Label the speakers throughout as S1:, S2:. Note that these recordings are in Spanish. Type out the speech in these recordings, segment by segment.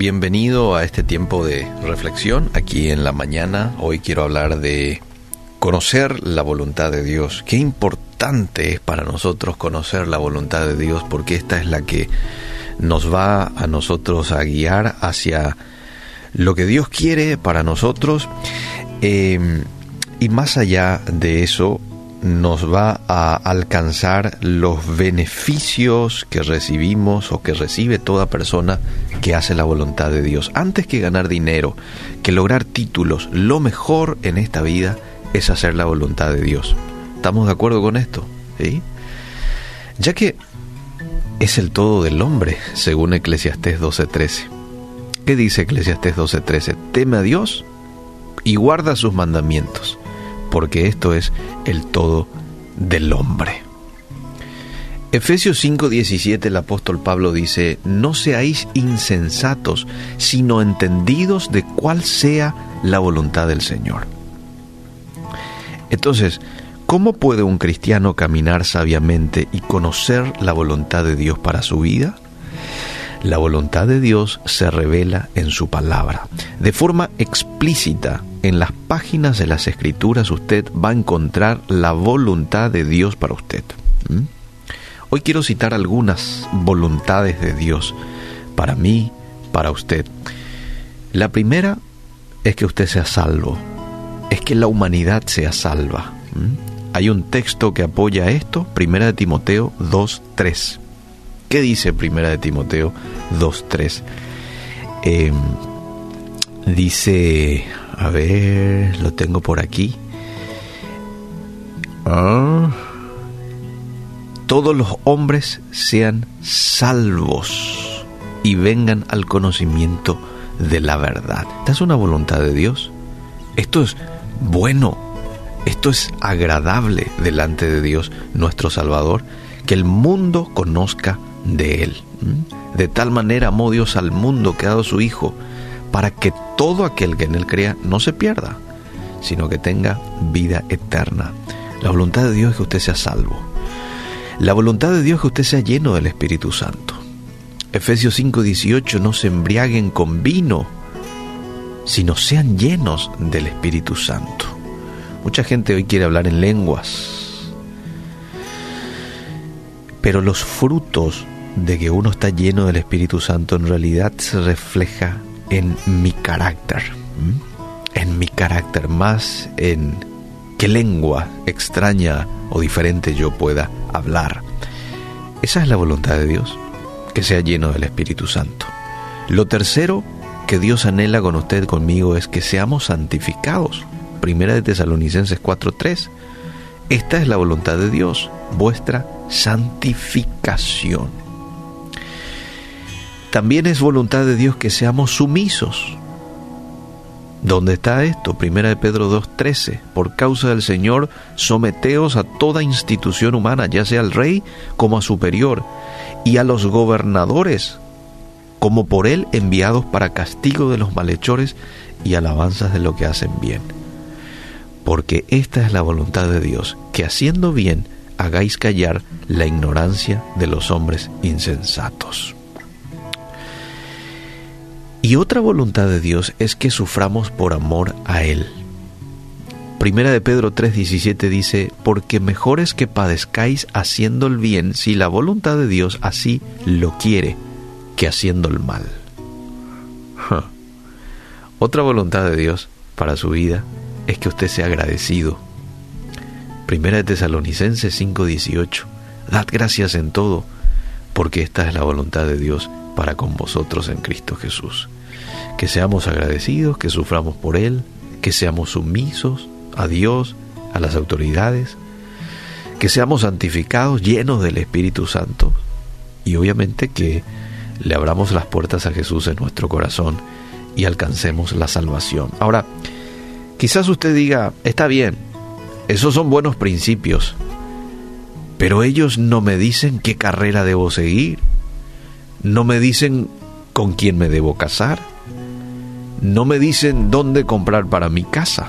S1: bienvenido a este tiempo de reflexión aquí en la mañana. Hoy quiero hablar de conocer la voluntad de Dios. Qué importante es para nosotros conocer la voluntad de Dios porque esta es la que nos va a nosotros a guiar hacia lo que Dios quiere para nosotros. Eh, y más allá de eso, nos va a alcanzar los beneficios que recibimos o que recibe toda persona que hace la voluntad de Dios. Antes que ganar dinero, que lograr títulos, lo mejor en esta vida es hacer la voluntad de Dios. ¿Estamos de acuerdo con esto? ¿Sí? Ya que es el todo del hombre, según Eclesiastés 12:13. ¿Qué dice Eclesiastés 12:13? Teme a Dios y guarda sus mandamientos porque esto es el todo del hombre. Efesios 5:17 el apóstol Pablo dice, no seáis insensatos, sino entendidos de cuál sea la voluntad del Señor. Entonces, ¿cómo puede un cristiano caminar sabiamente y conocer la voluntad de Dios para su vida? La voluntad de Dios se revela en su palabra. De forma explícita, en las páginas de las escrituras usted va a encontrar la voluntad de Dios para usted. ¿Mm? Hoy quiero citar algunas voluntades de Dios para mí, para usted. La primera es que usted sea salvo, es que la humanidad sea salva. ¿Mm? Hay un texto que apoya esto, Primera de Timoteo 2.3. ¿Qué dice Primera de Timoteo 2.3? Em, dice, a ver, lo tengo por aquí. Ah, todos los hombres sean salvos y vengan al conocimiento de la verdad. Esta es una voluntad de Dios. Esto es bueno. Esto es agradable delante de Dios, nuestro Salvador, que el mundo conozca de Él. De tal manera amó Dios al mundo que ha dado su Hijo, para que todo aquel que en Él crea no se pierda, sino que tenga vida eterna. La voluntad de Dios es que usted sea salvo. La voluntad de Dios es que usted sea lleno del Espíritu Santo. Efesios 5:18, no se embriaguen con vino, sino sean llenos del Espíritu Santo. Mucha gente hoy quiere hablar en lenguas, pero los frutos de que uno está lleno del Espíritu Santo en realidad se refleja en mi carácter, en mi carácter, más en qué lengua extraña o diferente yo pueda hablar. Esa es la voluntad de Dios, que sea lleno del Espíritu Santo. Lo tercero que Dios anhela con usted, conmigo, es que seamos santificados. Primera de Tesalonicenses 4:3. Esta es la voluntad de Dios, vuestra santificación. También es voluntad de Dios que seamos sumisos. ¿Dónde está esto? Primera de Pedro 2.13. Por causa del Señor, someteos a toda institución humana, ya sea al rey como a superior, y a los gobernadores, como por él enviados para castigo de los malhechores y alabanzas de lo que hacen bien. Porque esta es la voluntad de Dios, que haciendo bien hagáis callar la ignorancia de los hombres insensatos. Y otra voluntad de Dios es que suframos por amor a Él. Primera de Pedro 3:17 dice, porque mejor es que padezcáis haciendo el bien si la voluntad de Dios así lo quiere, que haciendo el mal. Otra voluntad de Dios para su vida es que usted sea agradecido Primera de Tesalonicenses 5:18. Dad gracias en todo, porque esta es la voluntad de Dios para con vosotros en Cristo Jesús. Que seamos agradecidos, que suframos por Él, que seamos sumisos a Dios, a las autoridades, que seamos santificados, llenos del Espíritu Santo y obviamente que le abramos las puertas a Jesús en nuestro corazón y alcancemos la salvación. Ahora, quizás usted diga, está bien, esos son buenos principios. Pero ellos no me dicen qué carrera debo seguir. No me dicen con quién me debo casar. No me dicen dónde comprar para mi casa.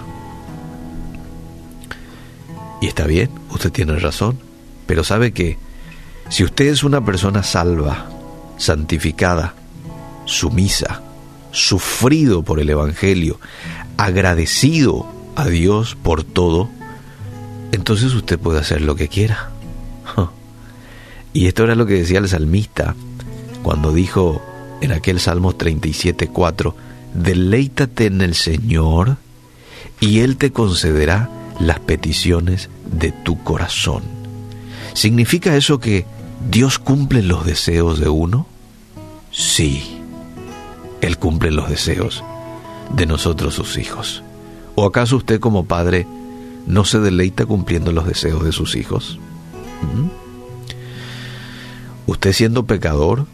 S1: Y está bien, usted tiene razón. Pero sabe que si usted es una persona salva, santificada, sumisa, sufrido por el Evangelio, agradecido a Dios por todo, entonces usted puede hacer lo que quiera. Y esto era lo que decía el salmista cuando dijo en aquel Salmo 37.4, deleítate en el Señor y Él te concederá las peticiones de tu corazón. ¿Significa eso que Dios cumple los deseos de uno? Sí, Él cumple los deseos de nosotros sus hijos. ¿O acaso usted como padre no se deleita cumpliendo los deseos de sus hijos? ¿Mm? Usted siendo pecador,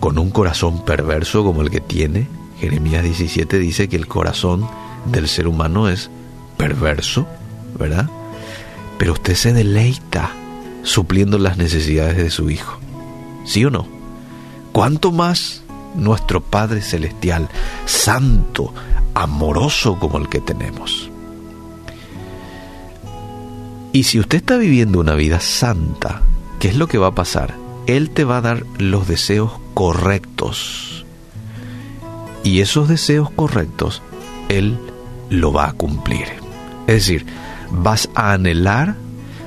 S1: con un corazón perverso como el que tiene, Jeremías 17 dice que el corazón del ser humano es perverso, ¿verdad? Pero usted se deleita supliendo las necesidades de su hijo. ¿Sí o no? ¿Cuánto más nuestro Padre Celestial, santo, amoroso como el que tenemos? Y si usted está viviendo una vida santa, ¿qué es lo que va a pasar? Él te va a dar los deseos correctos. Y esos deseos correctos, Él lo va a cumplir. Es decir, vas a anhelar,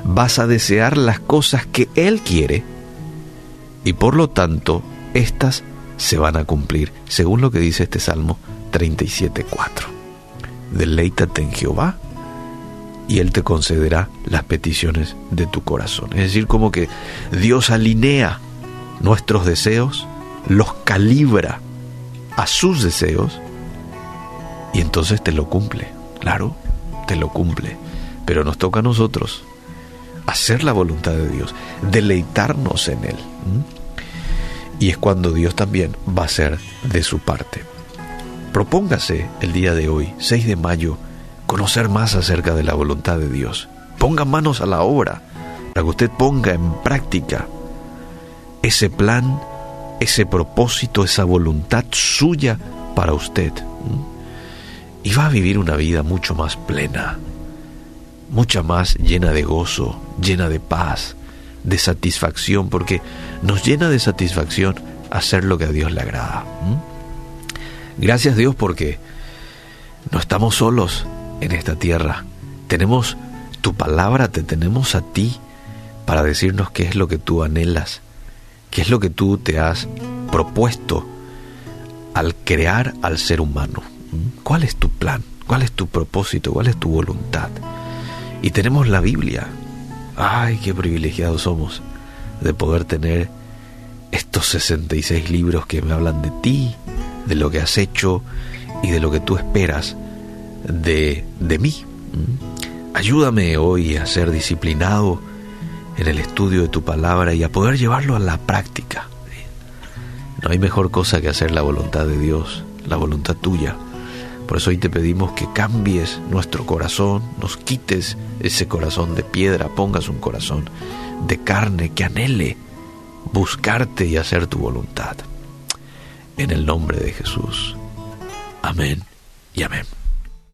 S1: vas a desear las cosas que Él quiere y por lo tanto, estas se van a cumplir, según lo que dice este Salmo 37.4. Deleítate en Jehová y Él te concederá las peticiones de tu corazón. Es decir, como que Dios alinea nuestros deseos, los calibra a sus deseos y entonces te lo cumple. Claro, te lo cumple. Pero nos toca a nosotros hacer la voluntad de Dios, deleitarnos en Él. Y es cuando Dios también va a ser de su parte. Propóngase el día de hoy, 6 de mayo, conocer más acerca de la voluntad de Dios. Ponga manos a la obra para que usted ponga en práctica ese plan, ese propósito, esa voluntad suya para usted. Y va a vivir una vida mucho más plena, mucha más llena de gozo, llena de paz, de satisfacción, porque nos llena de satisfacción hacer lo que a Dios le agrada. Gracias Dios porque no estamos solos, en esta tierra. Tenemos tu palabra, te tenemos a ti para decirnos qué es lo que tú anhelas, qué es lo que tú te has propuesto al crear al ser humano. ¿Mm? ¿Cuál es tu plan? ¿Cuál es tu propósito? ¿Cuál es tu voluntad? Y tenemos la Biblia. Ay, qué privilegiados somos de poder tener estos 66 libros que me hablan de ti, de lo que has hecho y de lo que tú esperas de, de mí. Ayúdame hoy a ser disciplinado en el estudio de tu palabra y a poder llevarlo a la práctica. No hay mejor cosa que hacer la voluntad de Dios, la voluntad tuya. Por eso hoy te pedimos que cambies nuestro corazón, nos quites ese corazón de piedra, pongas un corazón de carne que anhele buscarte y hacer tu voluntad. En el nombre de Jesús. Amén y amén.